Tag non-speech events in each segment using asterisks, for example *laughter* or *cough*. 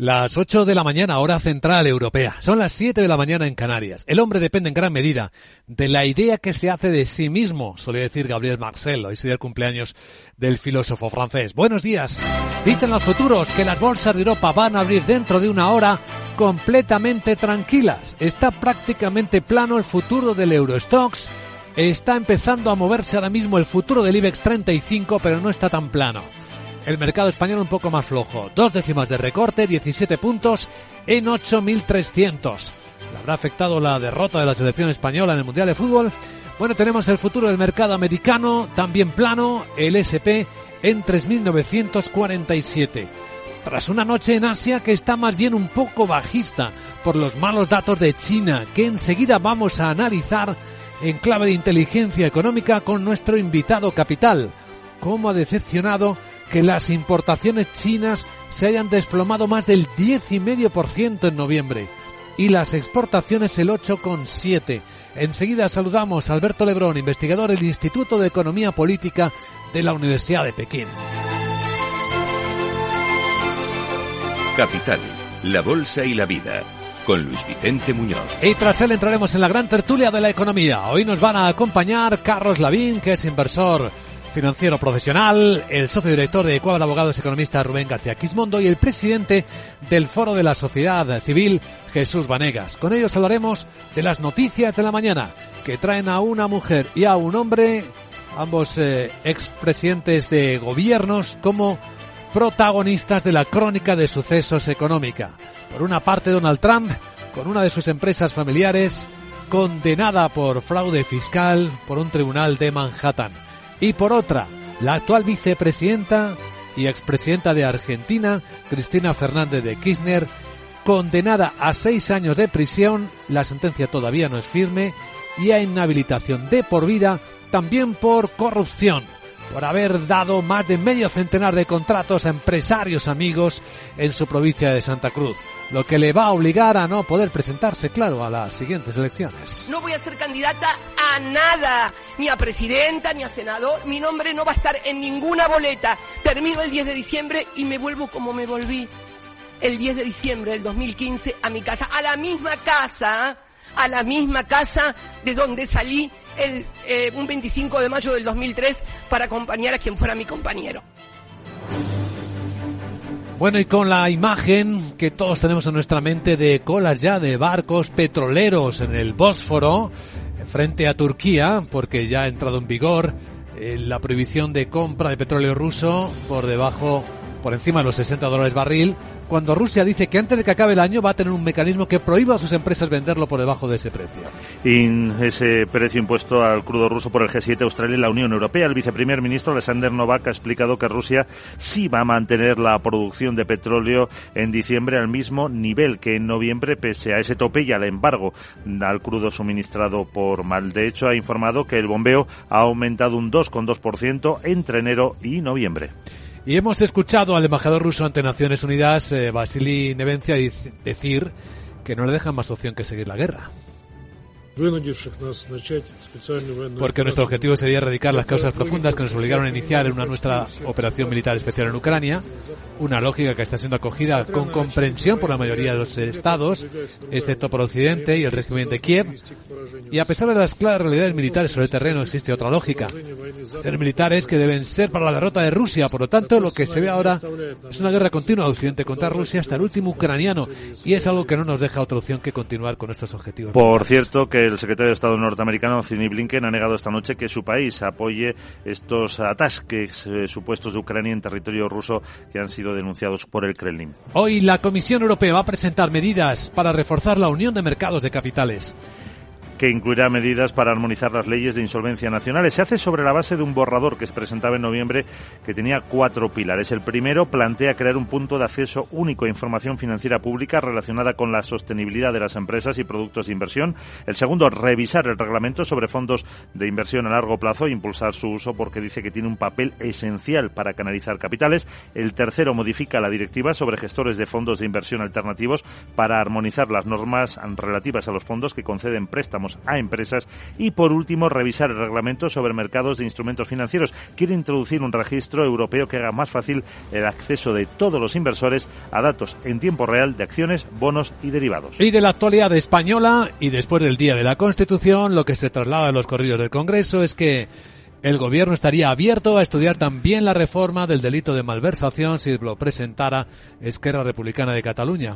Las 8 de la mañana, hora central europea. Son las 7 de la mañana en Canarias. El hombre depende en gran medida de la idea que se hace de sí mismo, solía decir Gabriel Marcel. Hoy sería el cumpleaños del filósofo francés. Buenos días. Dicen los futuros que las bolsas de Europa van a abrir dentro de una hora completamente tranquilas. Está prácticamente plano el futuro del Eurostox. Está empezando a moverse ahora mismo el futuro del IBEX 35, pero no está tan plano el mercado español un poco más flojo. Dos décimas de recorte, 17 puntos en 8.300. ¿Le habrá afectado la derrota de la selección española en el Mundial de Fútbol? Bueno, tenemos el futuro del mercado americano, también plano, el SP en 3.947. Tras una noche en Asia que está más bien un poco bajista por los malos datos de China, que enseguida vamos a analizar en clave de inteligencia económica con nuestro invitado capital. ¿Cómo ha decepcionado que las importaciones chinas se hayan desplomado más del 10,5% en noviembre y las exportaciones el 8,7%. Enseguida saludamos a Alberto Lebrón, investigador del Instituto de Economía Política de la Universidad de Pekín. Capital, la Bolsa y la Vida, con Luis Vicente Muñoz. Y tras él entraremos en la gran tertulia de la economía. Hoy nos van a acompañar Carlos Lavín, que es inversor financiero profesional, el socio director de Ecuador Abogados Economista Rubén García Quismondo y el presidente del Foro de la Sociedad Civil Jesús Vanegas. Con ellos hablaremos de las noticias de la mañana que traen a una mujer y a un hombre, ambos eh, expresidentes de gobiernos, como protagonistas de la crónica de sucesos económica. Por una parte, Donald Trump, con una de sus empresas familiares, condenada por fraude fiscal por un tribunal de Manhattan y por otra, la actual vicepresidenta y expresidenta de Argentina, Cristina Fernández de Kirchner, condenada a seis años de prisión, la sentencia todavía no es firme, y a inhabilitación de por vida también por corrupción por haber dado más de medio centenar de contratos a empresarios amigos en su provincia de Santa Cruz, lo que le va a obligar a no poder presentarse, claro, a las siguientes elecciones. No voy a ser candidata a nada, ni a presidenta, ni a senador, mi nombre no va a estar en ninguna boleta. Termino el 10 de diciembre y me vuelvo como me volví el 10 de diciembre del 2015 a mi casa, a la misma casa, a la misma casa de donde salí el, eh, un 25 de mayo del 2003 para acompañar a quien fuera mi compañero. Bueno, y con la imagen que todos tenemos en nuestra mente de colas ya de barcos petroleros en el Bósforo, frente a Turquía, porque ya ha entrado en vigor eh, la prohibición de compra de petróleo ruso por debajo, por encima de los 60 dólares barril, cuando Rusia dice que antes de que acabe el año va a tener un mecanismo que prohíba a sus empresas venderlo por debajo de ese precio. Y ese precio impuesto al crudo ruso por el G7, Australia y la Unión Europea. El viceprimer ministro Alexander Novak ha explicado que Rusia sí va a mantener la producción de petróleo en diciembre al mismo nivel que en noviembre, pese a ese tope y al embargo al crudo suministrado por mal. De hecho, ha informado que el bombeo ha aumentado un 2,2% entre enero y noviembre. Y hemos escuchado al embajador ruso ante Naciones Unidas, eh, Vasily Nevencia, decir que no le dejan más opción que seguir la guerra. Porque nuestro objetivo sería erradicar las causas profundas que nos obligaron a iniciar una nuestra operación militar especial en Ucrania, una lógica que está siendo acogida con comprensión por la mayoría de los estados, excepto por Occidente y el régimen de Kiev. Y a pesar de las claras realidades militares sobre el terreno, existe otra lógica. Ser militares que deben ser para la derrota de Rusia. Por lo tanto, lo que se ve ahora es una guerra continua de Occidente contra Rusia hasta el último ucraniano. Y es algo que no nos deja otra opción que continuar con estos objetivos. Por cierto, que el secretario de Estado norteamericano, Anthony Blinken, ha negado esta noche que su país apoye estos ataques eh, supuestos de Ucrania en territorio ruso que han sido denunciados por el Kremlin. Hoy la Comisión Europea va a presentar medidas para reforzar la unión de mercados de capitales que incluirá medidas para armonizar las leyes de insolvencia nacionales. Se hace sobre la base de un borrador que se presentaba en noviembre que tenía cuatro pilares. El primero plantea crear un punto de acceso único a información financiera pública relacionada con la sostenibilidad de las empresas y productos de inversión. El segundo, revisar el reglamento sobre fondos de inversión a largo plazo e impulsar su uso porque dice que tiene un papel esencial para canalizar capitales. El tercero, modifica la directiva sobre gestores de fondos de inversión alternativos para armonizar las normas relativas a los fondos que conceden préstamos préstamos a empresas y, por último, revisar el reglamento sobre mercados de instrumentos financieros. Quiere introducir un registro europeo que haga más fácil el acceso de todos los inversores a datos en tiempo real de acciones, bonos y derivados. Y de la actualidad española y después del Día de la Constitución, lo que se traslada en los corridos del Congreso es que el gobierno estaría abierto a estudiar también la reforma del delito de malversación si lo presentara Esquerra Republicana de Cataluña,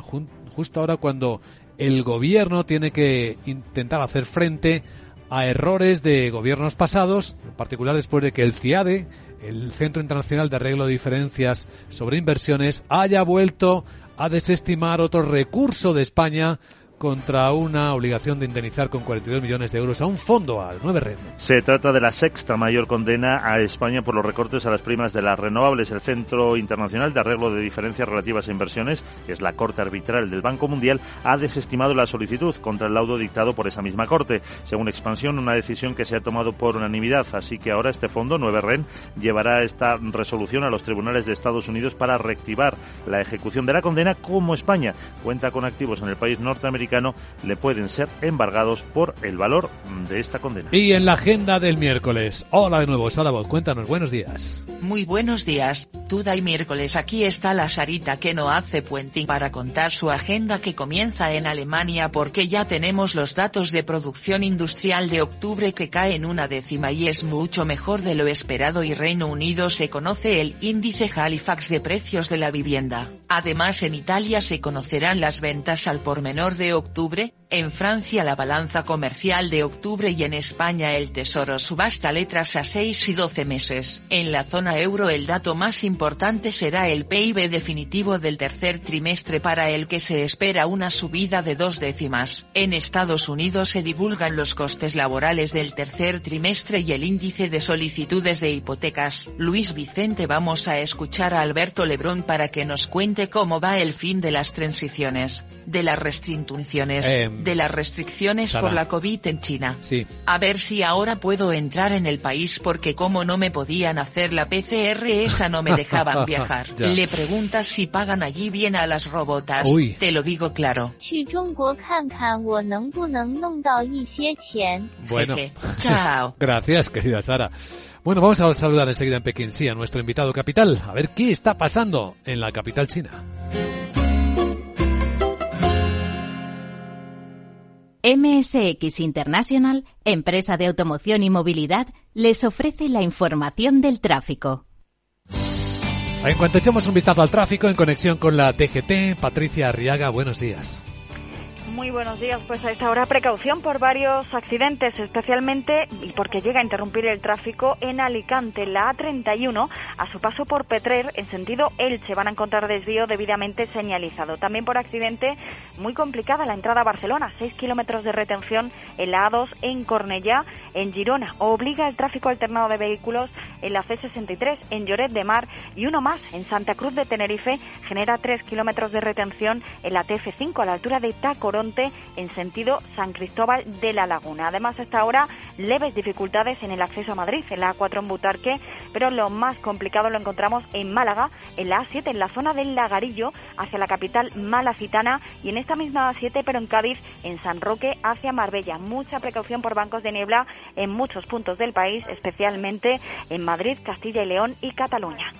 justo ahora cuando el gobierno tiene que intentar hacer frente a errores de gobiernos pasados, en particular después de que el CIADE, el Centro Internacional de Arreglo de Diferencias sobre Inversiones, haya vuelto a desestimar otro recurso de España contra una obligación de indemnizar con 42 millones de euros a un fondo, al 9 Red. Se trata de la sexta mayor condena a España por los recortes a las primas de las renovables. El Centro Internacional de Arreglo de Diferencias Relativas a Inversiones, que es la Corte Arbitral del Banco Mundial, ha desestimado la solicitud contra el laudo dictado por esa misma Corte. Según Expansión, una decisión que se ha tomado por unanimidad. Así que ahora este fondo, 9 REN, llevará esta resolución a los tribunales de Estados Unidos para reactivar la ejecución de la condena como España cuenta con activos en el país norteamericano le pueden ser embargados por el valor de esta condena. Y en la agenda del miércoles. Hola de nuevo, Sara cuéntanos, buenos días. Muy buenos días, Tuda y miércoles aquí está la Sarita que no hace puente para contar su agenda que comienza en Alemania porque ya tenemos los datos de producción industrial de octubre que caen una décima y es mucho mejor de lo esperado y Reino Unido se conoce el índice Halifax de precios de la vivienda. Además en Italia se conocerán las ventas al por menor de octubre, en Francia la balanza comercial de octubre y en España el Tesoro subasta letras a 6 y 12 meses. En la zona euro el dato más importante será el PIB definitivo del tercer trimestre para el que se espera una subida de dos décimas. En Estados Unidos se divulgan los costes laborales del tercer trimestre y el índice de solicitudes de hipotecas. Luis Vicente vamos a escuchar a Alberto Lebrón para que nos cuente cómo va el fin de las transiciones, de las restricciones. Em, de las restricciones por la COVID en China. Sí. A ver si ahora puedo entrar en el país porque como no me podían hacer la PCR esa no me dejaban *laughs* viajar. Le preguntas si pagan allí bien a las robotas. Te lo digo claro. Bueno. Chao. *laughs* Gracias, querida Sara. Bueno, vamos a saludar enseguida en Pekín, sí, a nuestro invitado capital, a ver qué está pasando en la capital china. MSX International, empresa de automoción y movilidad, les ofrece la información del tráfico. En cuanto echemos un vistazo al tráfico en conexión con la TGT, Patricia Arriaga, buenos días. Muy buenos días. Pues a esta hora precaución por varios accidentes, especialmente y porque llega a interrumpir el tráfico en Alicante. La A31, a su paso por Petrer, en sentido Elche, van a encontrar desvío debidamente señalizado. También por accidente muy complicada la entrada a Barcelona, 6 kilómetros de retención en la A2 en Cornellá, en Girona. Obliga el tráfico alternado de vehículos en la C63 en Lloret de Mar y uno más en Santa Cruz de Tenerife genera 3 kilómetros de retención en la TF5 a la altura de Tacorón en sentido San Cristóbal de la Laguna. Además, hasta ahora leves dificultades en el acceso a Madrid, en la A4 en Butarque, pero lo más complicado lo encontramos en Málaga, en la A7, en la zona del Lagarillo, hacia la capital malacitana, y en esta misma A7, pero en Cádiz, en San Roque, hacia Marbella. Mucha precaución por bancos de niebla en muchos puntos del país, especialmente en Madrid, Castilla y León y Cataluña.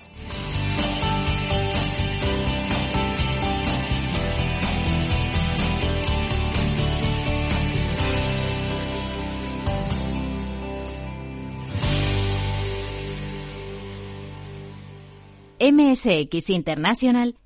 MSX International,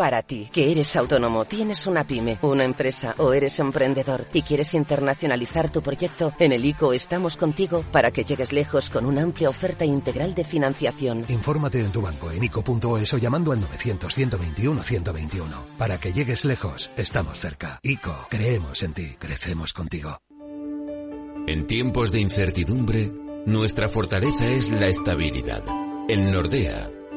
Para ti, que eres autónomo, tienes una pyme, una empresa o eres emprendedor y quieres internacionalizar tu proyecto, en el ICO estamos contigo para que llegues lejos con una amplia oferta integral de financiación. Infórmate en tu banco en ICO.es o llamando al 900-121-121. Para que llegues lejos, estamos cerca. ICO, creemos en ti, crecemos contigo. En tiempos de incertidumbre, nuestra fortaleza es la estabilidad. En Nordea,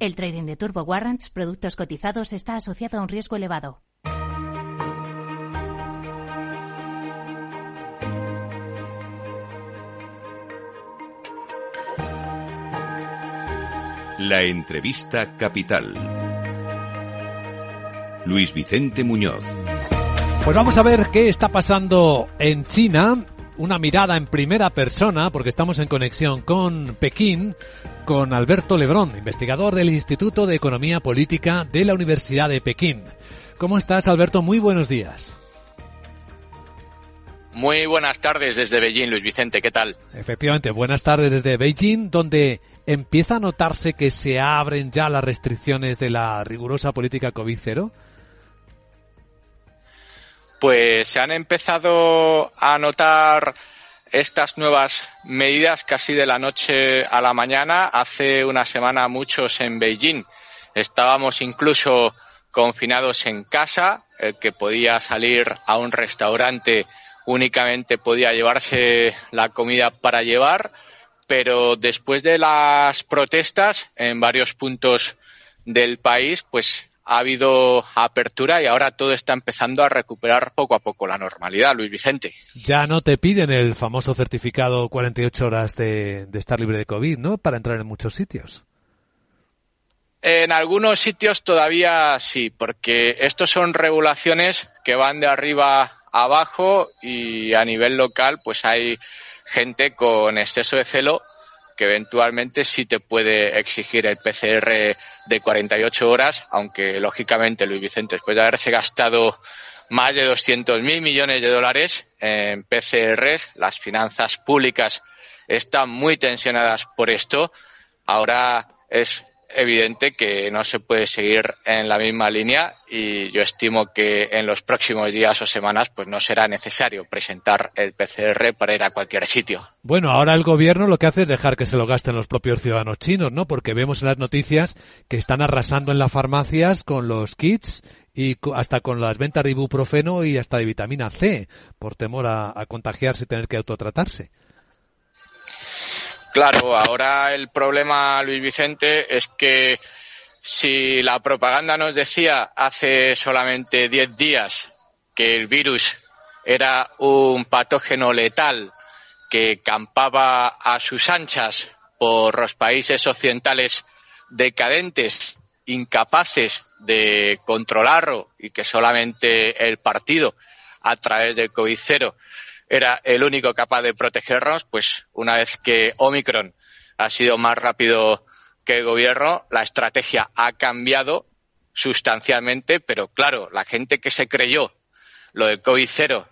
El trading de Turbo Warrants, productos cotizados, está asociado a un riesgo elevado. La entrevista capital. Luis Vicente Muñoz. Pues vamos a ver qué está pasando en China. Una mirada en primera persona, porque estamos en conexión con Pekín, con Alberto Lebrón, investigador del Instituto de Economía Política de la Universidad de Pekín. ¿Cómo estás, Alberto? Muy buenos días. Muy buenas tardes desde Beijing, Luis Vicente, ¿qué tal? Efectivamente, buenas tardes desde Beijing, donde empieza a notarse que se abren ya las restricciones de la rigurosa política COVID-0. Pues se han empezado a notar estas nuevas medidas casi de la noche a la mañana. Hace una semana muchos en Beijing estábamos incluso confinados en casa, el que podía salir a un restaurante únicamente podía llevarse la comida para llevar, pero después de las protestas en varios puntos del país, pues ha habido apertura y ahora todo está empezando a recuperar poco a poco la normalidad, Luis Vicente. Ya no te piden el famoso certificado 48 horas de, de estar libre de COVID, ¿no? Para entrar en muchos sitios. En algunos sitios todavía sí, porque estos son regulaciones que van de arriba abajo y a nivel local pues hay gente con exceso de celo que eventualmente sí te puede exigir el PCR de 48 horas, aunque lógicamente Luis Vicente, después de haberse gastado más de 200 mil millones de dólares en PCRs, las finanzas públicas están muy tensionadas por esto. Ahora es evidente que no se puede seguir en la misma línea y yo estimo que en los próximos días o semanas pues no será necesario presentar el PCR para ir a cualquier sitio. Bueno, ahora el gobierno lo que hace es dejar que se lo gasten los propios ciudadanos chinos, ¿no? Porque vemos en las noticias que están arrasando en las farmacias con los kits y hasta con las ventas de ibuprofeno y hasta de vitamina C por temor a, a contagiarse y tener que autotratarse. Claro, ahora el problema, Luis Vicente, es que si la propaganda nos decía hace solamente 10 días que el virus era un patógeno letal que campaba a sus anchas por los países occidentales decadentes, incapaces de controlarlo y que solamente el partido a través del COVID-0 era el único capaz de protegernos, pues una vez que Omicron ha sido más rápido que el gobierno, la estrategia ha cambiado sustancialmente, pero claro, la gente que se creyó lo del COVID cero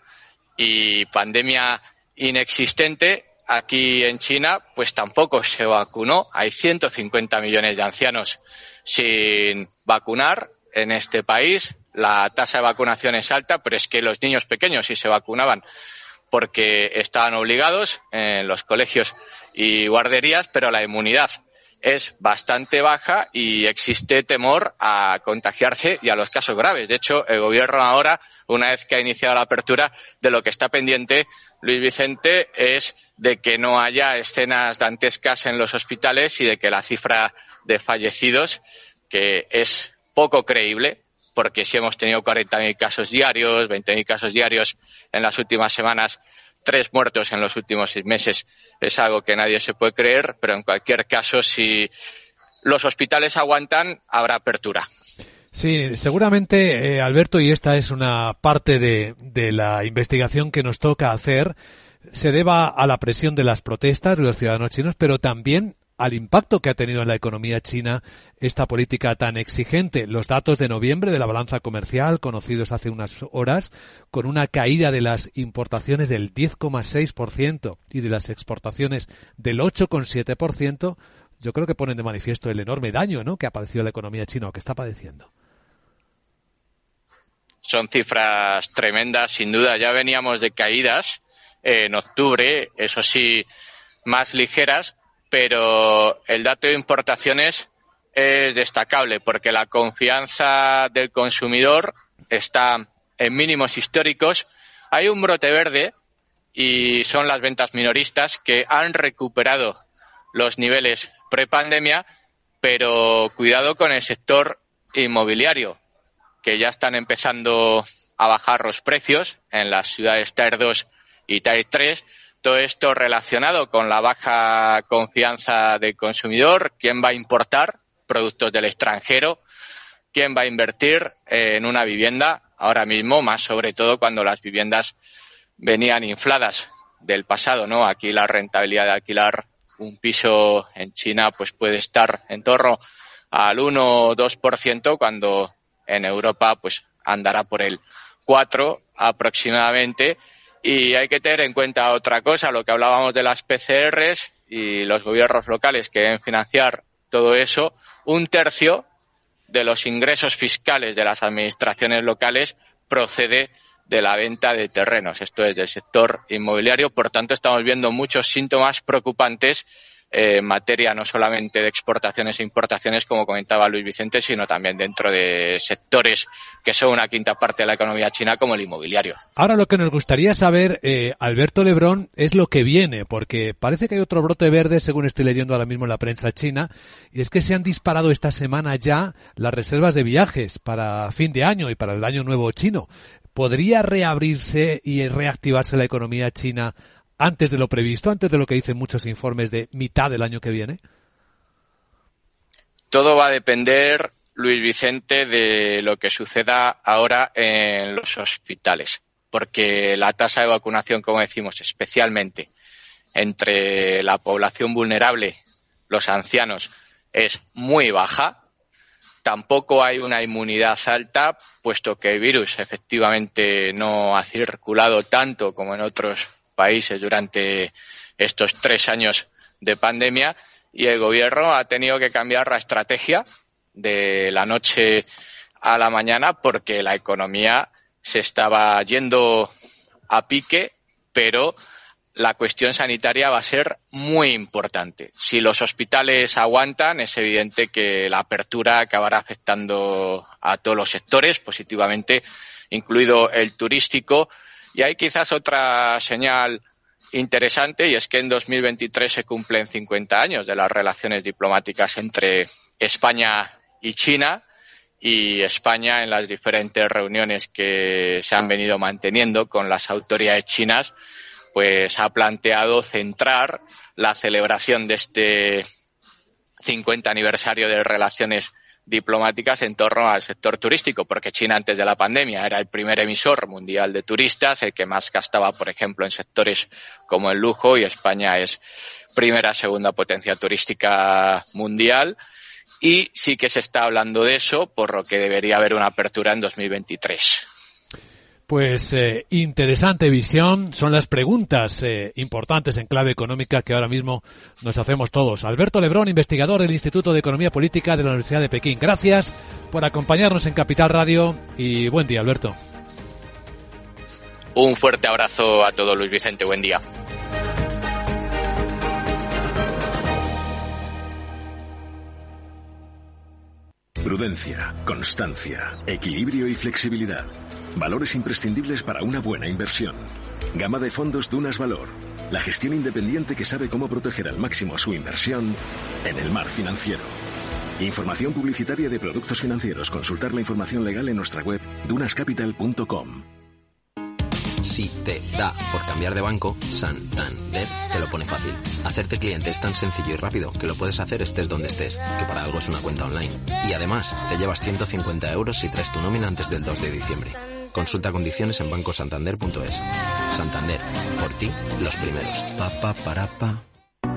y pandemia inexistente aquí en China, pues tampoco se vacunó. Hay 150 millones de ancianos sin vacunar en este país. La tasa de vacunación es alta, pero es que los niños pequeños sí se vacunaban porque estaban obligados en los colegios y guarderías, pero la inmunidad es bastante baja y existe temor a contagiarse y a los casos graves. De hecho, el gobierno ahora, una vez que ha iniciado la apertura, de lo que está pendiente Luis Vicente es de que no haya escenas dantescas en los hospitales y de que la cifra de fallecidos, que es poco creíble, porque si hemos tenido 40.000 casos diarios, 20.000 casos diarios en las últimas semanas, tres muertos en los últimos seis meses, es algo que nadie se puede creer, pero en cualquier caso, si los hospitales aguantan, habrá apertura. Sí, seguramente, eh, Alberto, y esta es una parte de, de la investigación que nos toca hacer, se deba a la presión de las protestas de los ciudadanos chinos, pero también al impacto que ha tenido en la economía china esta política tan exigente. Los datos de noviembre de la balanza comercial, conocidos hace unas horas, con una caída de las importaciones del 10,6% y de las exportaciones del 8,7%, yo creo que ponen de manifiesto el enorme daño ¿no? que ha padecido la economía china o que está padeciendo. Son cifras tremendas, sin duda. Ya veníamos de caídas en octubre, eso sí, más ligeras, pero el dato de importaciones es destacable porque la confianza del consumidor está en mínimos históricos. Hay un brote verde y son las ventas minoristas que han recuperado los niveles prepandemia, pero cuidado con el sector inmobiliario, que ya están empezando a bajar los precios en las ciudades Tier 2 y Tier 3. Todo esto relacionado con la baja confianza del consumidor, quién va a importar productos del extranjero, quién va a invertir en una vivienda ahora mismo, más sobre todo cuando las viviendas venían infladas del pasado, ¿no? Aquí la rentabilidad de alquilar un piso en China pues puede estar en torno al 1 o 2% cuando en Europa pues andará por el 4 aproximadamente y hay que tener en cuenta otra cosa, lo que hablábamos de las PCRs y los gobiernos locales que deben financiar todo eso, un tercio de los ingresos fiscales de las administraciones locales procede de la venta de terrenos. Esto es del sector inmobiliario. Por tanto, estamos viendo muchos síntomas preocupantes eh, materia no solamente de exportaciones e importaciones, como comentaba Luis Vicente, sino también dentro de sectores que son una quinta parte de la economía china, como el inmobiliario. Ahora lo que nos gustaría saber, eh, Alberto Lebrón, es lo que viene, porque parece que hay otro brote verde, según estoy leyendo ahora mismo en la prensa china, y es que se han disparado esta semana ya las reservas de viajes para fin de año y para el año nuevo chino. ¿Podría reabrirse y reactivarse la economía china antes de lo previsto, antes de lo que dicen muchos informes de mitad del año que viene? Todo va a depender, Luis Vicente, de lo que suceda ahora en los hospitales, porque la tasa de vacunación, como decimos, especialmente entre la población vulnerable, los ancianos, es muy baja Tampoco hay una inmunidad alta, puesto que el virus efectivamente no ha circulado tanto como en otros países durante estos tres años de pandemia y el gobierno ha tenido que cambiar la estrategia de la noche a la mañana porque la economía se estaba yendo a pique, pero la cuestión sanitaria va a ser muy importante. Si los hospitales aguantan, es evidente que la apertura acabará afectando a todos los sectores positivamente, incluido el turístico. Y hay quizás otra señal interesante y es que en 2023 se cumplen 50 años de las relaciones diplomáticas entre España y China y España en las diferentes reuniones que se han venido manteniendo con las autoridades chinas pues ha planteado centrar la celebración de este 50 aniversario de relaciones diplomáticas en torno al sector turístico, porque China antes de la pandemia era el primer emisor mundial de turistas, el que más gastaba, por ejemplo, en sectores como el lujo, y España es primera, segunda potencia turística mundial. Y sí que se está hablando de eso, por lo que debería haber una apertura en 2023. Pues eh, interesante visión. Son las preguntas eh, importantes en clave económica que ahora mismo nos hacemos todos. Alberto Lebrón, investigador del Instituto de Economía Política de la Universidad de Pekín. Gracias por acompañarnos en Capital Radio y buen día, Alberto. Un fuerte abrazo a todos, Luis Vicente. Buen día. Prudencia, constancia, equilibrio y flexibilidad. Valores imprescindibles para una buena inversión. Gama de fondos Dunas Valor. La gestión independiente que sabe cómo proteger al máximo su inversión en el mar financiero. Información publicitaria de productos financieros. Consultar la información legal en nuestra web dunascapital.com. Si te da por cambiar de banco, Santander te lo pone fácil. Hacerte cliente es tan sencillo y rápido que lo puedes hacer estés donde estés, que para algo es una cuenta online. Y además, te llevas 150 euros si traes tu nómina antes del 2 de diciembre. Consulta condiciones en bancosantander.es. Santander, por ti, los primeros. Pa, pa, para, pa.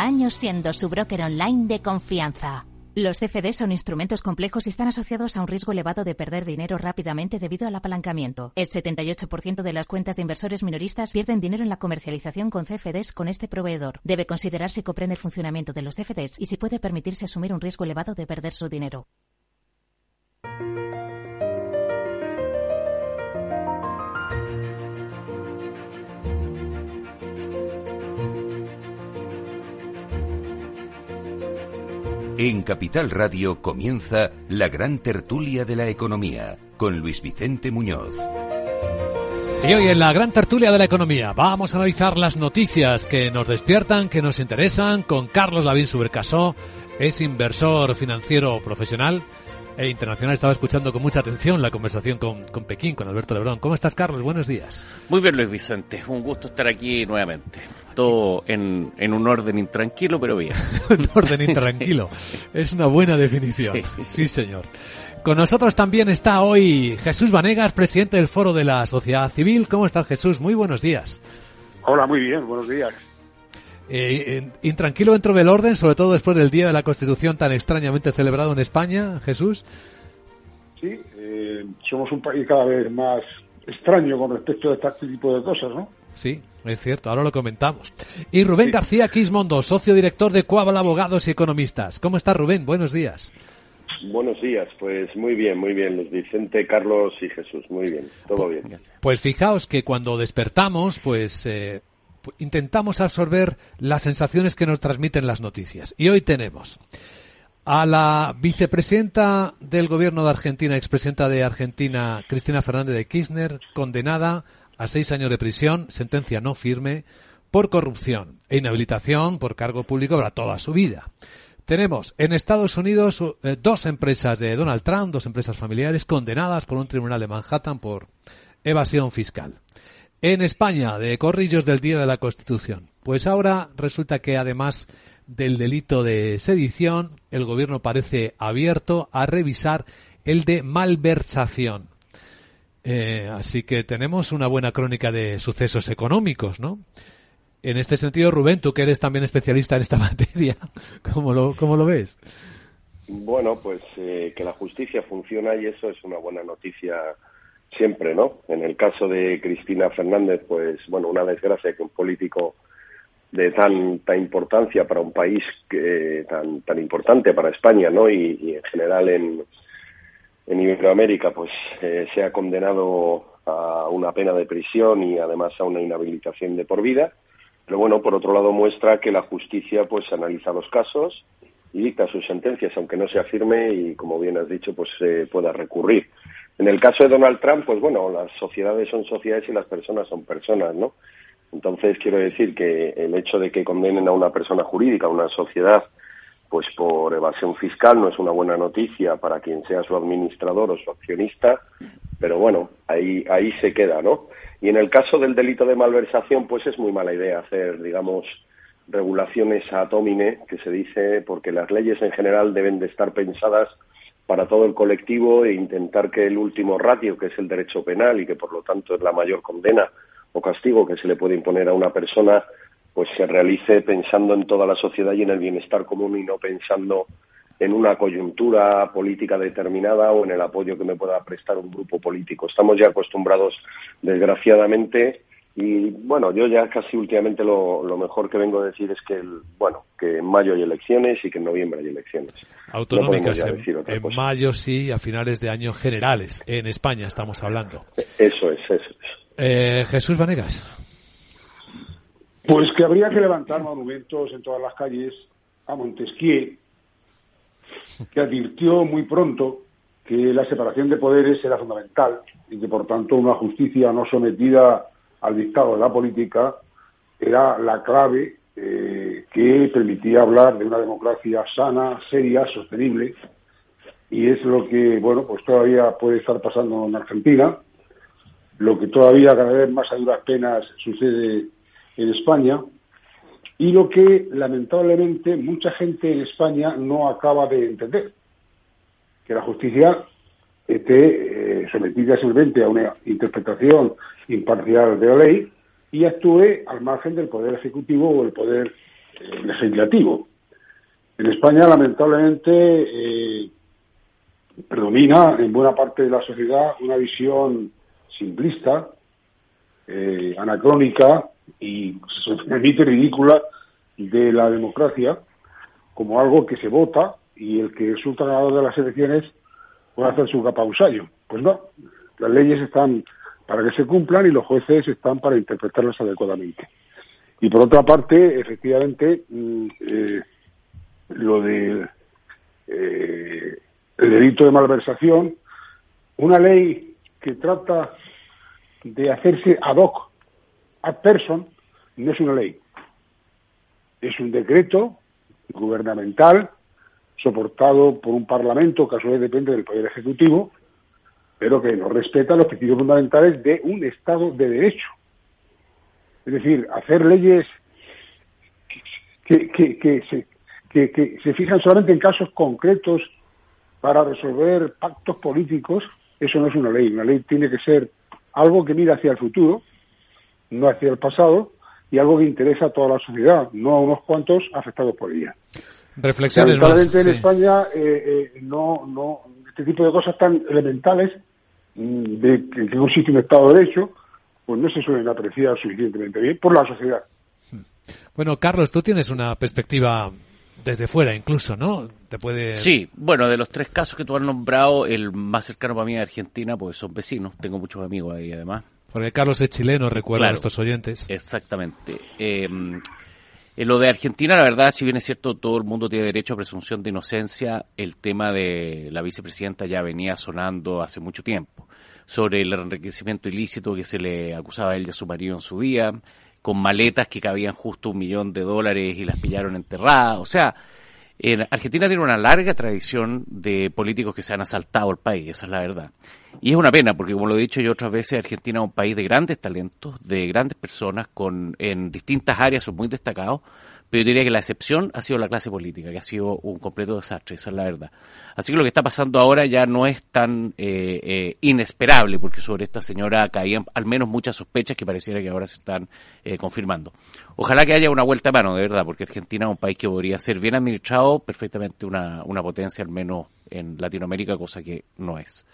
años siendo su broker online de confianza. Los CFD son instrumentos complejos y están asociados a un riesgo elevado de perder dinero rápidamente debido al apalancamiento. El 78% de las cuentas de inversores minoristas pierden dinero en la comercialización con CFDs con este proveedor. Debe considerar si comprende el funcionamiento de los CFDs y si puede permitirse asumir un riesgo elevado de perder su dinero. En Capital Radio comienza la gran tertulia de la economía con Luis Vicente Muñoz. Y hoy en la gran tertulia de la economía vamos a analizar las noticias que nos despiertan, que nos interesan, con Carlos Lavín Subercasó, es inversor financiero profesional e internacional. Estaba escuchando con mucha atención la conversación con, con Pekín, con Alberto Lebrón. ¿Cómo estás, Carlos? Buenos días. Muy bien, Luis Vicente. Un gusto estar aquí nuevamente. Todo en, en un orden intranquilo, pero bien. *laughs* un orden intranquilo. *laughs* Es una buena definición. Sí. sí, señor. Con nosotros también está hoy Jesús Vanegas, presidente del Foro de la Sociedad Civil. ¿Cómo estás, Jesús? Muy buenos días. Hola, muy bien. Buenos días. Eh, intranquilo dentro del orden, sobre todo después del Día de la Constitución tan extrañamente celebrado en España, Jesús. Sí, eh, somos un país cada vez más extraño con respecto a este tipo de cosas, ¿no? Sí, es cierto, ahora lo comentamos. Y Rubén sí. García Quismondo, socio director de Coabal Abogados y Economistas. ¿Cómo está Rubén? Buenos días. Buenos días, pues muy bien, muy bien, Luis Vicente, Carlos y Jesús, muy bien, todo bien. Pues fijaos que cuando despertamos, pues eh, intentamos absorber las sensaciones que nos transmiten las noticias. Y hoy tenemos a la vicepresidenta del gobierno de Argentina, expresidenta de Argentina, Cristina Fernández de Kirchner, condenada a seis años de prisión, sentencia no firme, por corrupción e inhabilitación por cargo público para toda su vida. Tenemos en Estados Unidos eh, dos empresas de Donald Trump, dos empresas familiares, condenadas por un tribunal de Manhattan por evasión fiscal en España de corrillos del Día de la Constitución. Pues ahora resulta que además del delito de sedición, el gobierno parece abierto a revisar el de malversación. Eh, así que tenemos una buena crónica de sucesos económicos, ¿no? En este sentido, Rubén, tú que eres también especialista en esta *laughs* materia, ¿cómo lo, cómo lo ves? Bueno, pues eh, que la justicia funciona y eso es una buena noticia siempre, ¿no? En el caso de Cristina Fernández, pues bueno, una desgracia que un político de tanta importancia para un país que, tan tan importante para España, ¿no? Y, en general en, en Iberoamérica, pues eh, sea condenado a una pena de prisión y además a una inhabilitación de por vida. Pero bueno, por otro lado muestra que la justicia pues analiza los casos y dicta sus sentencias, aunque no se afirme y como bien has dicho, pues se pueda recurrir. En el caso de Donald Trump, pues bueno, las sociedades son sociedades y las personas son personas, ¿no? Entonces quiero decir que el hecho de que condenen a una persona jurídica, a una sociedad, pues por evasión fiscal no es una buena noticia para quien sea su administrador o su accionista, pero bueno, ahí, ahí se queda, ¿no? Y en el caso del delito de malversación, pues es muy mala idea hacer, digamos, regulaciones atómine, que se dice, porque las leyes en general deben de estar pensadas para todo el colectivo e intentar que el último ratio, que es el derecho penal y que por lo tanto es la mayor condena o castigo que se le puede imponer a una persona, pues se realice pensando en toda la sociedad y en el bienestar común y no pensando en una coyuntura política determinada o en el apoyo que me pueda prestar un grupo político. Estamos ya acostumbrados, desgraciadamente, y bueno, yo ya casi últimamente lo, lo, mejor que vengo a decir es que, el, bueno, que en mayo hay elecciones y que en noviembre hay elecciones. Autonómicas, no en, en mayo sí, a finales de año generales. En España estamos hablando. Eso es, eso es. Eh, Jesús Vanegas. Pues que habría que levantar monumentos en todas las calles a Montesquieu, que advirtió muy pronto que la separación de poderes era fundamental y que por tanto una justicia no sometida al dictado de la política era la clave eh, que permitía hablar de una democracia sana, seria, sostenible, y es lo que, bueno, pues todavía puede estar pasando en Argentina, lo que todavía cada vez más a duras penas sucede en España, y lo que lamentablemente mucha gente en España no acaba de entender, que la justicia esté eh, sometida simplemente a una interpretación imparcial de la ley y actúe al margen del poder ejecutivo o el poder eh, legislativo. En España, lamentablemente, eh, predomina en buena parte de la sociedad una visión simplista, eh, anacrónica y, se ridícula de la democracia como algo que se vota y el que resulta ganador de las elecciones puede hacer su capausayo. Pues no, las leyes están para que se cumplan y los jueces están para interpretarlas adecuadamente. Y por otra parte, efectivamente, mm, eh, lo de eh, el delito de malversación, una ley que trata de hacerse ad hoc, ad person, no es una ley. Es un decreto gubernamental soportado por un parlamento que a depende del Poder Ejecutivo, pero que no respeta los principios fundamentales de un Estado de Derecho. Es decir, hacer leyes que, que, se, que, se fijan solamente en casos concretos para resolver pactos políticos, eso no es una ley. Una ley tiene que ser algo que mira hacia el futuro, no hacia el pasado, y algo que interesa a toda la sociedad, no a unos cuantos afectados por ella. Reflexiones más, en España eh, eh, no, no, este tipo de cosas tan elementales mm, de que, que existe un Estado de Derecho, pues no se suelen apreciar suficientemente bien por la sociedad. Bueno, Carlos, tú tienes una perspectiva desde fuera incluso, ¿no? Te puede... Sí, bueno, de los tres casos que tú has nombrado, el más cercano para mí es Argentina, porque son vecinos, tengo muchos amigos ahí además. Porque Carlos es chileno, recuerda a estos oyentes. Exactamente. Eh, en lo de Argentina, la verdad, si bien es cierto, todo el mundo tiene derecho a presunción de inocencia, el tema de la vicepresidenta ya venía sonando hace mucho tiempo, sobre el enriquecimiento ilícito que se le acusaba a él y a su marido en su día, con maletas que cabían justo un millón de dólares y las pillaron enterradas. O sea, en Argentina tiene una larga tradición de políticos que se han asaltado el país, esa es la verdad. Y es una pena, porque como lo he dicho yo otras veces, Argentina es un país de grandes talentos, de grandes personas, con en distintas áreas son muy destacados, pero yo diría que la excepción ha sido la clase política, que ha sido un completo desastre, esa es la verdad. Así que lo que está pasando ahora ya no es tan eh, eh, inesperable, porque sobre esta señora caían al menos muchas sospechas que pareciera que ahora se están eh, confirmando. Ojalá que haya una vuelta a mano, de verdad, porque Argentina es un país que podría ser bien administrado, perfectamente una, una potencia, al menos en Latinoamérica, cosa que no es.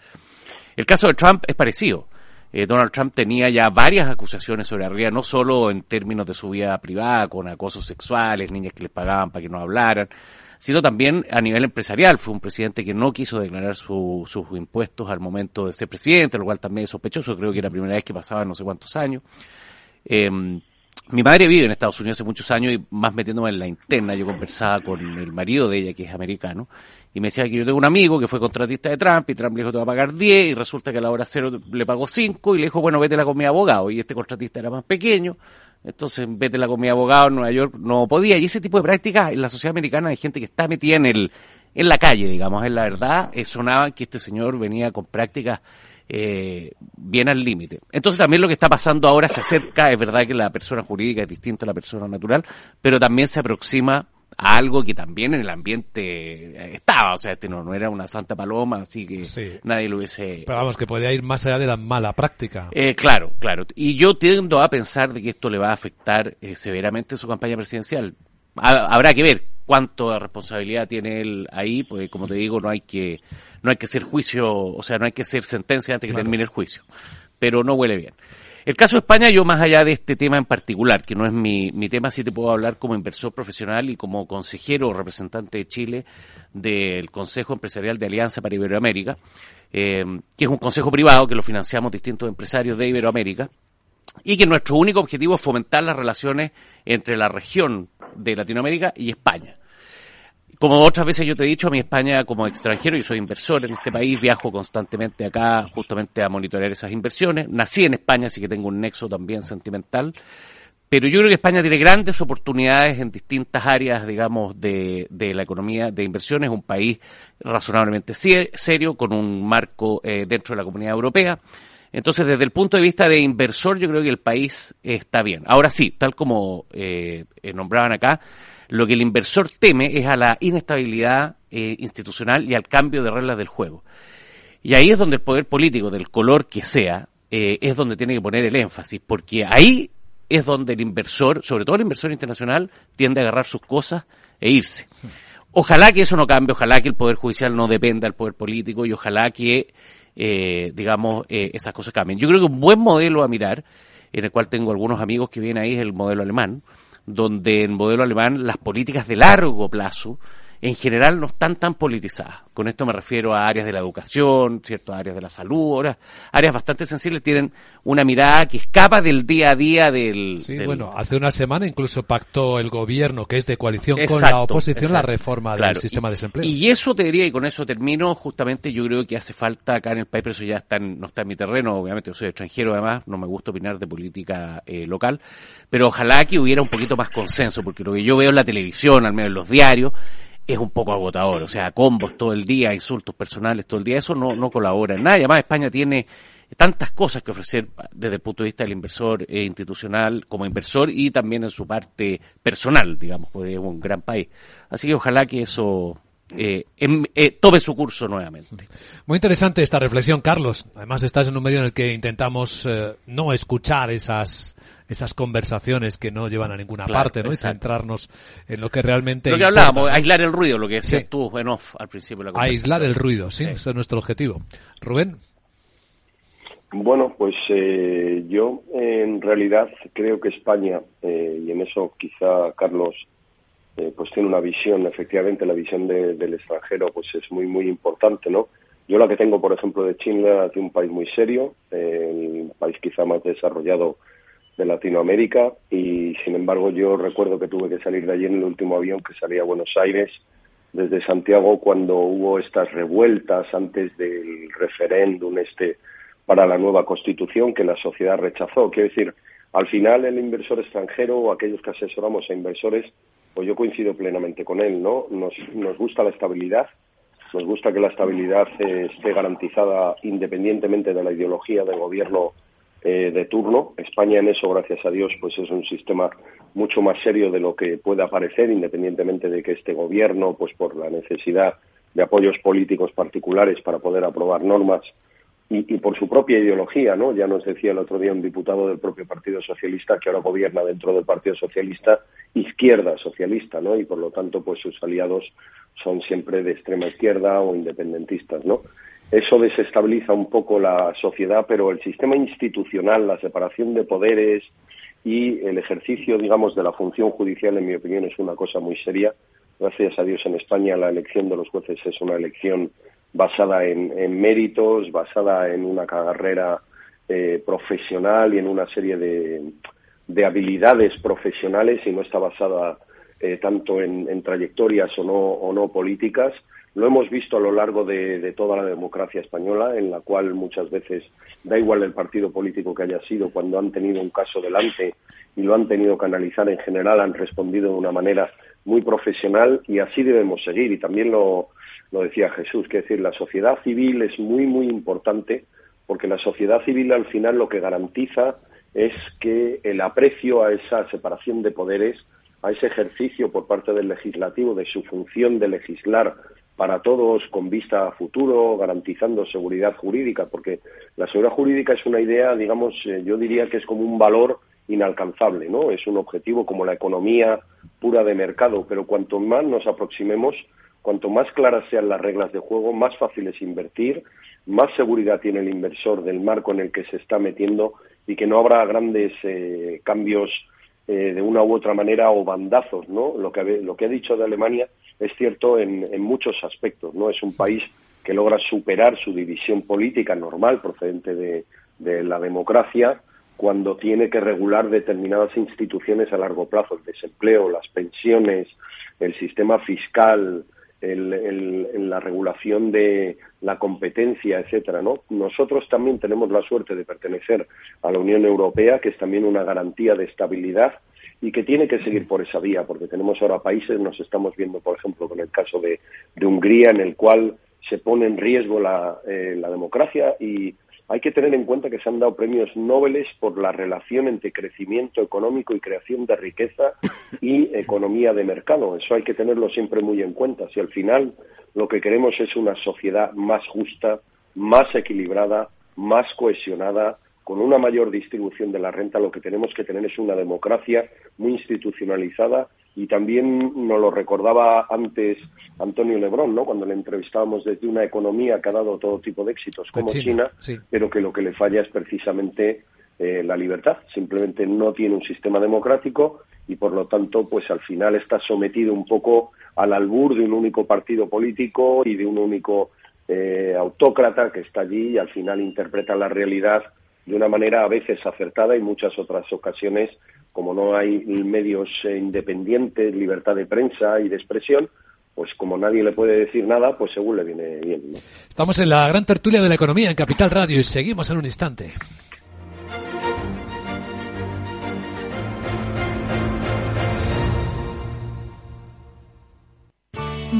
El caso de Trump es parecido. Eh, Donald Trump tenía ya varias acusaciones sobre arriba, no solo en términos de su vida privada, con acosos sexuales, niñas que les pagaban para que no hablaran, sino también a nivel empresarial. Fue un presidente que no quiso declarar sus impuestos al momento de ser presidente, lo cual también es sospechoso, creo que era la primera vez que pasaba no sé cuántos años. Eh, mi madre vive en Estados Unidos hace muchos años y más metiéndome en la interna, yo conversaba con el marido de ella, que es americano, y me decía que yo tengo un amigo que fue contratista de Trump y Trump le dijo te va a pagar 10 y resulta que a la hora cero le pagó 5 y le dijo, bueno, vete con mi abogado. Y este contratista era más pequeño, entonces vete con mi abogado en Nueva York no podía. Y ese tipo de prácticas en la sociedad americana hay gente que está metida en el en la calle, digamos, en la verdad, eh, sonaba que este señor venía con prácticas eh, bien al límite. Entonces también lo que está pasando ahora se acerca, es verdad que la persona jurídica es distinta a la persona natural, pero también se aproxima algo que también en el ambiente estaba, o sea, este no, no era una santa paloma, así que nadie lo hubiese... Pero vamos, que podía ir más allá de la mala práctica. Eh, claro, claro. Y yo tiendo a pensar de que esto le va a afectar eh, severamente su campaña presidencial. habrá que ver cuánto responsabilidad tiene él ahí, pues como te digo, no hay que no hay que hacer juicio, o sea, no hay que hacer sentencia antes que termine el juicio. Pero no huele bien. El caso de España, yo más allá de este tema en particular, que no es mi, mi tema, sí te puedo hablar como inversor profesional y como consejero o representante de Chile del Consejo Empresarial de Alianza para Iberoamérica, eh, que es un consejo privado que lo financiamos distintos empresarios de Iberoamérica, y que nuestro único objetivo es fomentar las relaciones entre la región de Latinoamérica y España. Como otras veces yo te he dicho, a mi España como extranjero, y soy inversor en este país, viajo constantemente acá justamente a monitorear esas inversiones. Nací en España, así que tengo un nexo también sentimental. pero yo creo que España tiene grandes oportunidades en distintas áreas, digamos, de, de la economía de inversiones, un país razonablemente serio, con un marco eh, dentro de la comunidad europea. Entonces, desde el punto de vista de inversor, yo creo que el país está bien. Ahora sí, tal como eh, eh nombraban acá, lo que el inversor teme es a la inestabilidad eh, institucional y al cambio de reglas del juego. Y ahí es donde el poder político, del color que sea, eh, es donde tiene que poner el énfasis, porque ahí es donde el inversor, sobre todo el inversor internacional, tiende a agarrar sus cosas e irse. Ojalá que eso no cambie, ojalá que el Poder Judicial no dependa del Poder Político y ojalá que, eh, digamos, esas cosas cambien. Yo creo que un buen modelo a mirar, en el cual tengo algunos amigos que vienen ahí, es el modelo alemán, donde en el modelo alemán las políticas de largo plazo en general no están tan politizadas. Con esto me refiero a áreas de la educación, ciertas áreas de la salud, áreas bastante sensibles tienen una mirada que escapa del día a día del... Sí, bueno, hace una semana incluso pactó el gobierno, que es de coalición con la oposición, la reforma del sistema de desempleo. Y eso te diría, y con eso termino, justamente yo creo que hace falta acá en el país, pero eso ya está no está en mi terreno, obviamente yo soy extranjero además, no me gusta opinar de política eh, local, pero ojalá que hubiera un poquito más consenso, porque lo que yo veo en la televisión, al menos en los diarios, es un poco agotador. O sea, combos todo el día, insultos personales todo el día, eso no, no colabora en nada. además, España tiene tantas cosas que ofrecer desde el punto de vista del inversor eh, institucional como inversor y también en su parte personal, digamos, porque es un gran país. Así que ojalá que eso eh, em, eh, tome su curso nuevamente. Muy interesante esta reflexión, Carlos. Además, estás en un medio en el que intentamos eh, no escuchar esas esas conversaciones que no llevan a ninguna parte, ¿no? Y centrarnos en lo que realmente. Lo que hablábamos, aislar el ruido, lo que decías tú en off al principio de la Aislar el ruido, sí, ese es nuestro objetivo. Rubén. Bueno, pues eh, yo en realidad creo que España, eh, y en eso quizá Carlos eh, pues tiene una visión, efectivamente la visión del extranjero pues es muy muy importante, ¿no? Yo la que tengo, por ejemplo, de Chile, de un país muy serio, el país quizá más desarrollado de Latinoamérica y sin embargo yo recuerdo que tuve que salir de allí en el último avión que salía a Buenos Aires desde Santiago cuando hubo estas revueltas antes del referéndum este para la nueva constitución que la sociedad rechazó. Quiero decir, al final el inversor extranjero o aquellos que asesoramos a inversores, pues yo coincido plenamente con él, ¿no? Nos, nos gusta la estabilidad, nos gusta que la estabilidad esté garantizada independientemente de la ideología del gobierno eh, de turno. España en eso, gracias a Dios, pues es un sistema mucho más serio de lo que pueda parecer, independientemente de que este gobierno, pues por la necesidad de apoyos políticos particulares para poder aprobar normas y, por su propia ideología, ¿no? Ya nos decía el otro día un diputado del propio Partido Socialista que ahora gobierna dentro del Partido Socialista izquierda socialista, ¿no? Y por lo tanto, pues sus aliados son siempre de extrema izquierda o independentistas, ¿no? Eso desestabiliza un poco la sociedad, pero el sistema institucional, la separación de poderes y el ejercicio, digamos, de la función judicial, en mi opinión, es una cosa muy seria. Gracias a Dios en España la elección de los jueces es una elección basada en, méritos, basada en una carrera eh, profesional y en una serie de, habilidades profesionales y no está basada eh, tanto en, trayectorias o no, o no políticas. Lo hemos visto a lo largo de, toda la democracia española, en la cual muchas veces da igual el partido político que haya sido, cuando han tenido un caso delante y lo han tenido que analizar en general, han respondido de una manera muy profesional y así debemos seguir. Y también lo, lo decía Jesús, que es decir, la sociedad civil es muy, muy importante porque la sociedad civil al final lo que garantiza es que el aprecio a esa separación de poderes, a ese ejercicio por parte del legislativo de su función de legislar para todos con vista a futuro, garantizando seguridad jurídica, porque la seguridad jurídica es una idea, digamos, eh, yo diría que es como un valor inalcanzable, ¿no? Es un objetivo como la economía pura de mercado, pero cuanto más nos aproximemos, cuanto más claras sean las reglas de juego, más fácil es invertir, más seguridad tiene el inversor del marco en el que se está metiendo y que no habrá grandes eh, cambios eh, de una u otra manera o bandazos, ¿no? Lo que, lo que ha dicho de Alemania es cierto en, muchos aspectos. No es un país que logra superar su división política normal procedente de, la democracia cuando tiene que regular determinadas instituciones a largo plazo, el desempleo, las pensiones, el sistema fiscal, en la regulación de la competencia, etcétera, ¿no? Nosotros también tenemos la suerte de pertenecer a la Unión Europea, que es también una garantía de estabilidad y que tiene que seguir por esa vía, porque tenemos ahora países, nos estamos viendo, por ejemplo, con el caso de, Hungría, en el cual se pone en riesgo la, eh, la democracia y hay que tener en cuenta que se han dado premios Nobel por la relación entre crecimiento económico y creación de riqueza y economía de mercado. Eso hay que tenerlo siempre muy en cuenta. Si al final lo que queremos es una sociedad más justa, más equilibrada, más cohesionada, con una mayor distribución de la renta, lo que tenemos que tener es una democracia muy institucionalizada y también nos lo recordaba antes Antonio Lebrón, ¿no? Cuando le entrevistábamos desde una economía que ha dado todo tipo de éxitos como China, pero que lo que le falla es precisamente eh, la libertad. Simplemente no tiene un sistema democrático y por lo tanto, pues al final está sometido un poco al albur de un único partido político y de un único eh, autócrata que está allí y al final interpreta la realidad de una manera a veces acertada y muchas otras ocasiones como no hay medios eh, independientes, libertad de prensa y de expresión, pues como nadie le puede decir nada, pues según le viene bien. Estamos en la gran tertulia de la economía en Capital Radio y seguimos en un instante.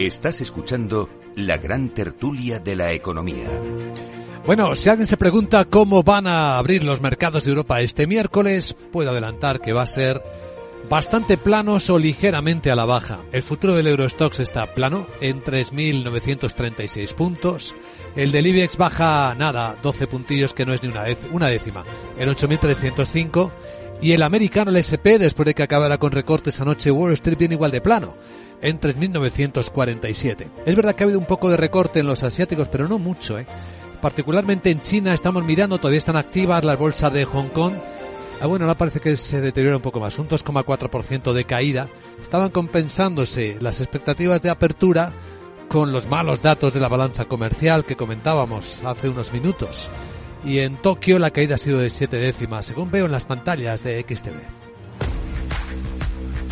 Estás escuchando la gran tertulia de la economía. Bueno, si alguien se pregunta cómo van a abrir los mercados de Europa este miércoles, puedo adelantar que va a ser bastante planos o ligeramente a la baja. El futuro del Eurostox está plano en 3.936 puntos. El del IBEX baja nada, 12 puntillos que no es ni una, una décima, en 8.305. Y el americano, el SP, después de que acabara con recortes anoche, Wall Street viene igual de plano, en 3.947. Es verdad que ha habido un poco de recorte en los asiáticos, pero no mucho, ¿eh? particularmente en China, estamos mirando, todavía están activas las bolsas de Hong Kong. Ah, bueno, ahora parece que se deteriora un poco más, un 2,4% de caída. Estaban compensándose las expectativas de apertura con los malos datos de la balanza comercial que comentábamos hace unos minutos. Y en Tokio la caída ha sido de 7 décimas, según veo en las pantallas de XTV.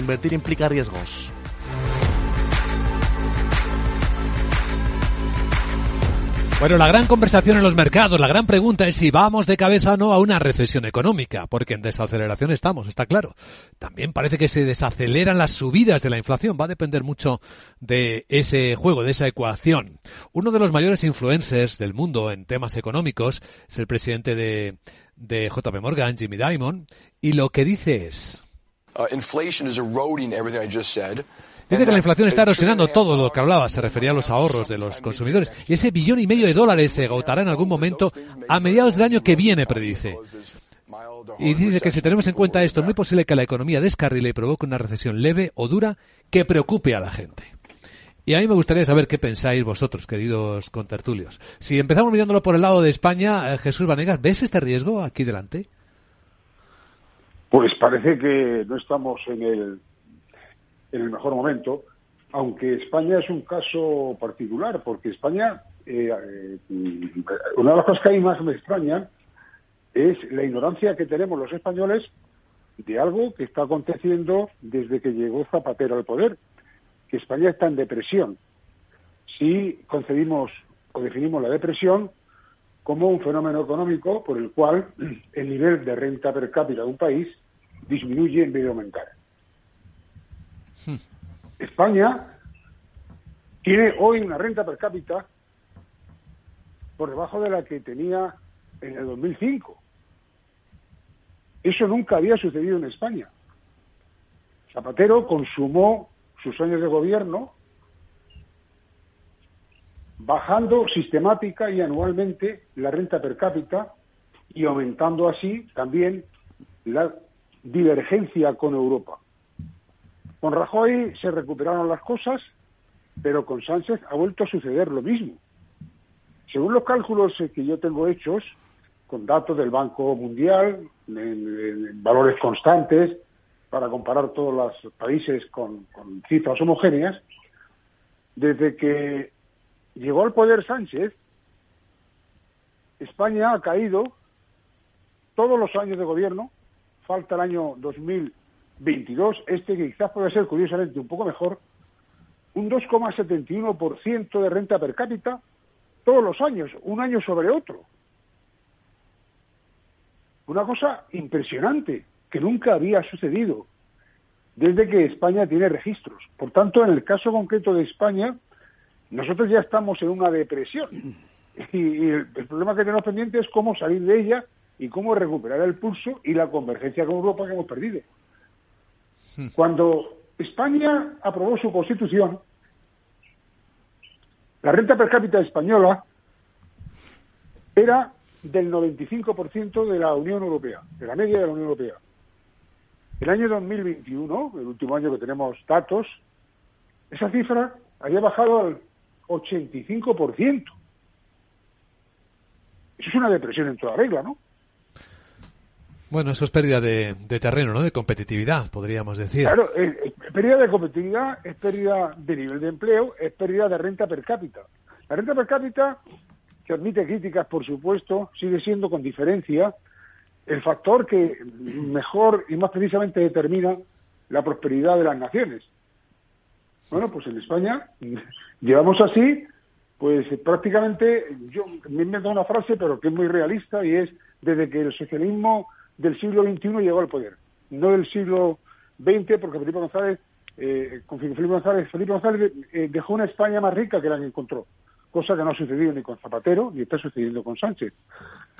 invertir implica riesgos. Bueno, la gran conversación en los mercados, la gran pregunta es si vamos de cabeza o no a una recesión económica, porque en desaceleración estamos, está claro. También parece que se desaceleran las subidas de la inflación, va a depender mucho de ese juego, de esa ecuación. Uno de los mayores influencers del mundo en temas económicos es el presidente de, de JP Morgan, Jimmy Dimon, y lo que dice es... Uh, Dice que la inflación está erosionando todo lo que hablaba, se refería a los ahorros de los consumidores. Y ese billón y medio de dólares se agotará en algún momento a mediados del año que viene, predice. Y dice que si tenemos en cuenta esto, es muy posible que la economía descarrile y provoque una recesión leve o dura que preocupe a la gente. Y a mí me gustaría saber qué pensáis vosotros, queridos contertulios. Si empezamos mirándolo por el lado de España, eh, Jesús Vanegas, ¿ves este riesgo aquí delante? Pues parece que no estamos en el, en el mejor momento, aunque España es un caso particular, porque España, eh, eh, una de las cosas que mí más me extraña es la ignorancia que tenemos los españoles de algo que está aconteciendo desde que llegó Zapatero al poder, que España está en depresión. Si concebimos o definimos la depresión como un fenómeno económico por el cual el nivel de renta per cápita de un país disminuye en vez de aumentar. Hmm. España tiene hoy una renta per cápita por debajo de la que tenía en el 2005. Eso nunca había sucedido en España. Zapatero consumó sus años de gobierno bajando sistemática y anualmente la renta per cápita y aumentando así también la divergencia con Europa. Con Rajoy se recuperaron las cosas, pero con Sánchez ha vuelto a suceder lo mismo. Según los cálculos que yo tengo hechos, con datos del Banco Mundial, en, valores constantes, para comparar todos los países con, con cifras homogéneas, desde que llegó al poder Sánchez, España ha caído todos los años de gobierno, falta el año 2000 22, este que quizás puede ser curiosamente un poco mejor, un 2,71% de renta per cápita todos los años, un año sobre otro. Una cosa impresionante que nunca había sucedido desde que España tiene registros. Por tanto, en el caso concreto de España, nosotros ya estamos en una depresión. *clears throat* Y, el, problema que tenemos pendiente es cómo salir de ella y cómo recuperar el pulso y la convergencia con Europa que hemos perdido. Hmm. Cuando España aprobó su constitución, la renta per cápita española era del 95% de la Unión Europea, de la media de la Unión Europea. El año 2021, el último año que tenemos datos, esa cifra había bajado al 85%. Eso es una depresión en toda regla, ¿no? Bueno, eso es pérdida de, terreno, ¿no? De competitividad, podríamos decir. Claro, es, pérdida de competitividad, es pérdida de nivel de empleo, es pérdida de renta per cápita. La renta per cápita, que admite críticas, por supuesto, sigue siendo con diferencia el factor que mejor y más precisamente determina la prosperidad de las naciones. Bueno, pues en España *laughs* llevamos así, pues prácticamente, yo me invento una frase, pero que es muy realista, y es desde que el socialismo del siglo XXI llegó al poder, no del siglo XX, porque Felipe González, eh, con Felipe González, Felipe González eh, dejó una España más rica que la que encontró, cosa que no ha sucedido ni con Zapatero ni está sucediendo con Sánchez.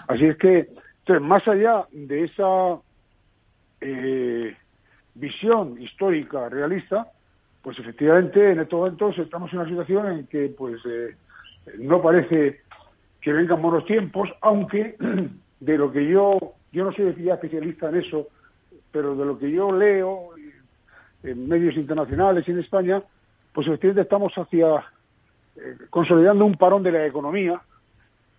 Así es que, entonces, más allá de esa eh, visión histórica realista, pues efectivamente en estos momentos estamos en una situación en que pues no parece que vengan buenos tiempos, aunque *clears throat* de lo que yo yo no soy ya especialista en eso, pero de lo que yo leo en medios internacionales y en España, pues efectivamente estamos hacia eh, consolidando un parón de la economía,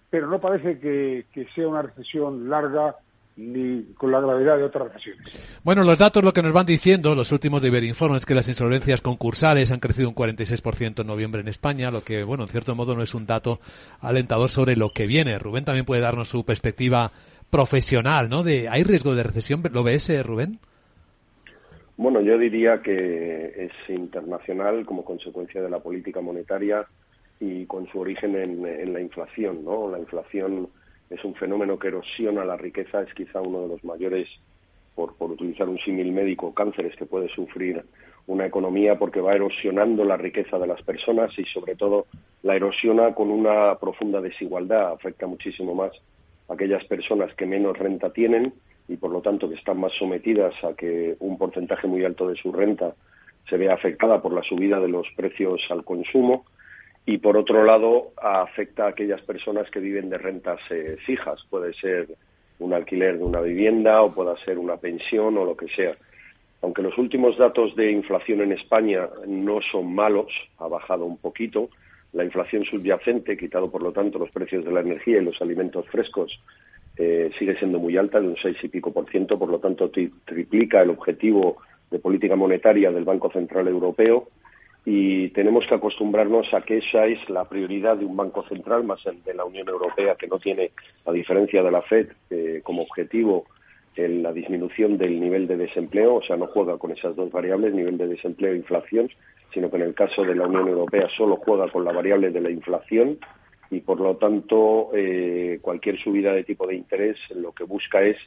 pero no parece que, sea una recesión larga ni con la gravedad de otras recesiones. Bueno, los datos lo que nos van diciendo, los últimos de Iberinform, es que las insolvencias concursales han crecido un 46% en noviembre en España, lo que, bueno, en cierto modo no es un dato alentador sobre lo que viene. Rubén también puede darnos su perspectiva profesional, ¿no? De, ¿Hay riesgo de recesión? ¿Lo ves, Rubén? Bueno, yo diría que es internacional como consecuencia de la política monetaria y con su origen en, la inflación, ¿no? La inflación es un fenómeno que erosiona la riqueza, es quizá uno de los mayores, por, por utilizar un símil médico, cánceres que puede sufrir una economía porque va erosionando la riqueza de las personas y sobre todo la erosiona con una profunda desigualdad, afecta muchísimo más aquellas personas que menos renta tienen y por lo tanto que están más sometidas a que un porcentaje muy alto de su renta se vea afectada por la subida de los precios al consumo y por otro lado afecta a aquellas personas que viven de rentas eh, fijas, puede ser un alquiler de una vivienda o pueda ser una pensión o lo que sea. Aunque los últimos datos de inflación en España no son malos, ha bajado un poquito, la inflación subyacente, quitado por lo tanto los precios de la energía y los alimentos frescos, eh, sigue siendo muy alta, de un seis y pico por ciento, por lo tanto triplica el objetivo de política monetaria del Banco Central Europeo. Y tenemos que acostumbrarnos a que esa es la prioridad de un banco central, más de la Unión Europea, que no tiene, a diferencia de la FED, eh, como objetivo la disminución del nivel de desempleo, o sea, no juega con esas dos variables, nivel de desempleo e inflación, sino que en el caso de la Unión Europea solo juega con la variable de la inflación y, por lo tanto, eh, cualquier subida de tipo de interés lo que busca es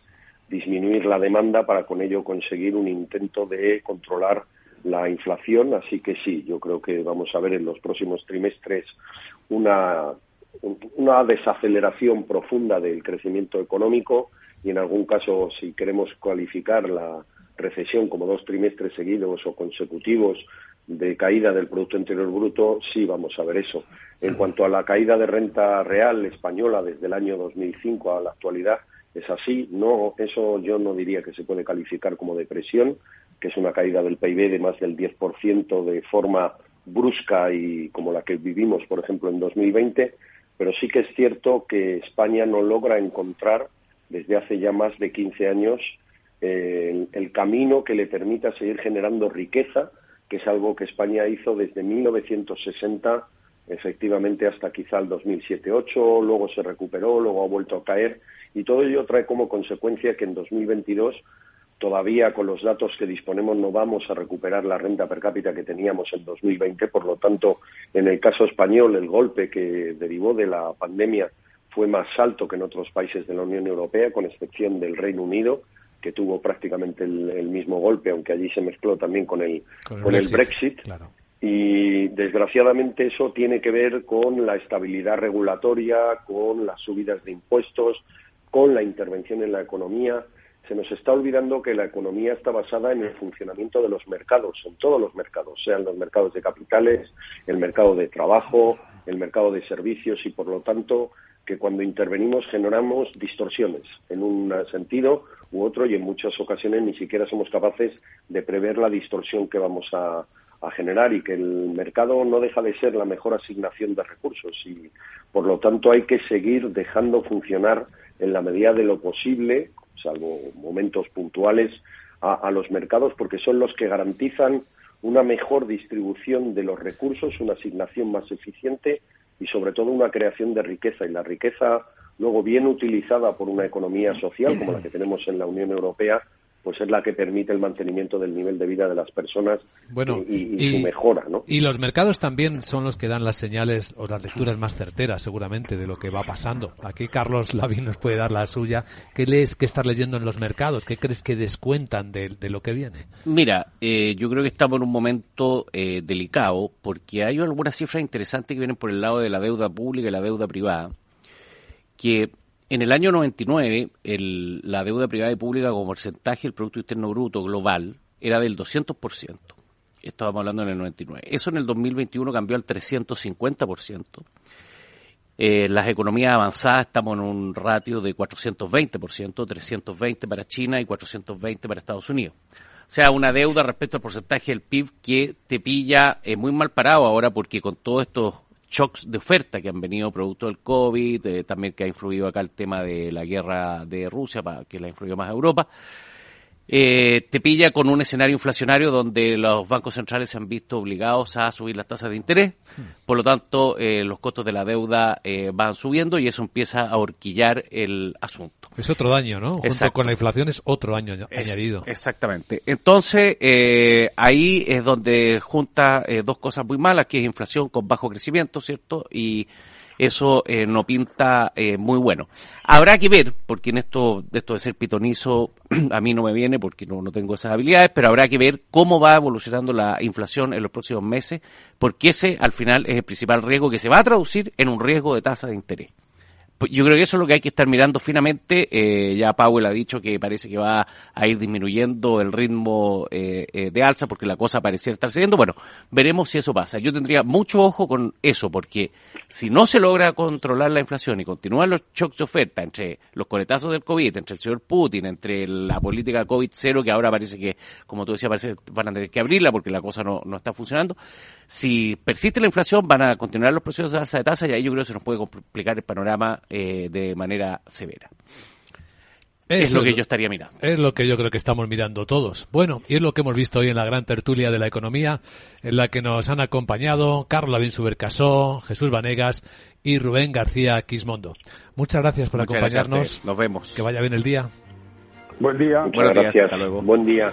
disminuir la demanda para con ello conseguir un intento de controlar la inflación. Así que sí, yo creo que vamos a ver en los próximos trimestres una, una desaceleración profunda del crecimiento económico y en algún caso, si queremos cualificar la recesión como dos trimestres seguidos o consecutivos de caída del Producto Interior Bruto, sí vamos a ver eso. En cuanto a la caída de renta real española desde el año 2005 a la actualidad, es así. No, eso yo no diría que se puede calificar como depresión, que es una caída del PIB de más del 10% de forma brusca y como la que vivimos, por ejemplo, en 2020, pero sí que es cierto que España no logra encontrar desde hace ya más de 15 años eh, el, camino que le permita seguir generando riqueza, que es algo que España hizo desde 1960 efectivamente hasta quizá el 2007-8, luego se recuperó, luego ha vuelto a caer y todo ello trae como consecuencia que en 2022 todavía con los datos que disponemos no vamos a recuperar la renta per cápita que teníamos en 2020, por lo tanto, en el caso español el golpe que derivó de la pandemia fue más alto que en otros países de la Unión Europea, con excepción del Reino Unido, que tuvo prácticamente el, mismo golpe, aunque allí se mezcló también con el, con el Brexit. Y desgraciadamente eso tiene que ver con la estabilidad regulatoria, con las subidas de impuestos, con la intervención en la economía. Se nos está olvidando que la economía está basada en el funcionamiento de los mercados, en todos los mercados, sean los mercados de capitales, el mercado de trabajo, el mercado de servicios y, por lo tanto, que cuando intervenimos generamos distorsiones en un sentido u otro y en muchas ocasiones ni siquiera somos capaces de prever la distorsión que vamos a, generar y que el mercado no deja de ser la mejor asignación de recursos. Y por lo tanto hay que seguir dejando funcionar en la medida de lo posible, salvo momentos puntuales, a los mercados porque son los que garantizan una mejor distribución de los recursos, una asignación más eficiente y sobre todo una creación de riqueza. Y la riqueza luego bien utilizada por una economía social como la que tenemos en la Unión Europea pues es la que permite el mantenimiento del nivel de vida de las personas y, su mejora, ¿no? Y los mercados también son los que dan las señales o las lecturas más certeras, seguramente, de lo que va pasando. Aquí Carlos Lavín nos puede dar la suya. ¿Qué lees que estar leyendo en los mercados? ¿Qué crees que descuentan de, lo que viene? Mira, eh, yo creo que estamos en un momento eh, delicado porque hay algunas cifras interesantes que vienen por el lado de la deuda pública y la deuda privada que en el año 99, el, la deuda privada y pública como porcentaje del Producto Interno Bruto global era del 200%. Estábamos hablando en el 99. Eso en el 2021 cambió al 350%. Eh, las economías avanzadas estamos en un ratio de 420%, 320 para China y 420 para Estados Unidos. O sea, una deuda respecto al porcentaje del PIB que te pilla eh, muy mal parado ahora porque con todos estos shocks de oferta que han venido producto del COVID, eh, también que ha influido acá el tema de la guerra de Rusia, para que la ha influido más a Europa. Eh, te pilla con un escenario inflacionario donde los bancos centrales se han visto obligados a subir las tasas de interés, hmm. por lo tanto eh, los costos de la deuda eh, van subiendo y eso empieza a horquillar el asunto. Es otro daño, ¿no? Junto con la inflación es otro año añadido. Exactamente. Entonces ahí es donde junta dos cosas muy malas, que es inflación con bajo crecimiento, ¿cierto? Y eso eh, no pinta eh, muy bueno. Habrá que ver, porque en esto, esto de ser pitonizo *clears throat* a mí no me viene porque no, no tengo esas habilidades, pero habrá que ver cómo va evolucionando la inflación en los próximos meses, porque ese al final es el principal riesgo que se va a traducir en un riesgo de tasa de interés. Pues yo creo que eso es lo que hay que estar mirando finamente. Eh, ya Powell ha dicho que parece que va a ir disminuyendo el ritmo eh, eh, de alza porque la cosa parecía estar cediendo. Bueno, veremos si eso pasa. Yo tendría mucho ojo con eso porque si no se logra controlar la inflación y continúan los shocks de oferta entre los coletazos del COVID, entre el señor Putin, entre la política COVID cero que ahora parece que, como tú decías, parece van a tener que abrirla porque la cosa no, no está funcionando. Si persiste la inflación, van a continuar los procesos de alza de tasa y ahí yo creo que se nos puede complicar el panorama eh, de manera severa. es lo que yo estaría mirando. Es lo que yo creo que estamos mirando todos. Bueno, y es lo que hemos visto hoy en la gran tertulia de la economía, en la que nos han acompañado Carlos Lavín Subercasó, Jesús Vanegas y Rubén García Quismondo. Muchas gracias por acompañarnos. Nos vemos. Que vaya bien el día. Buen día. Muchas gracias. Hasta luego. Buen día.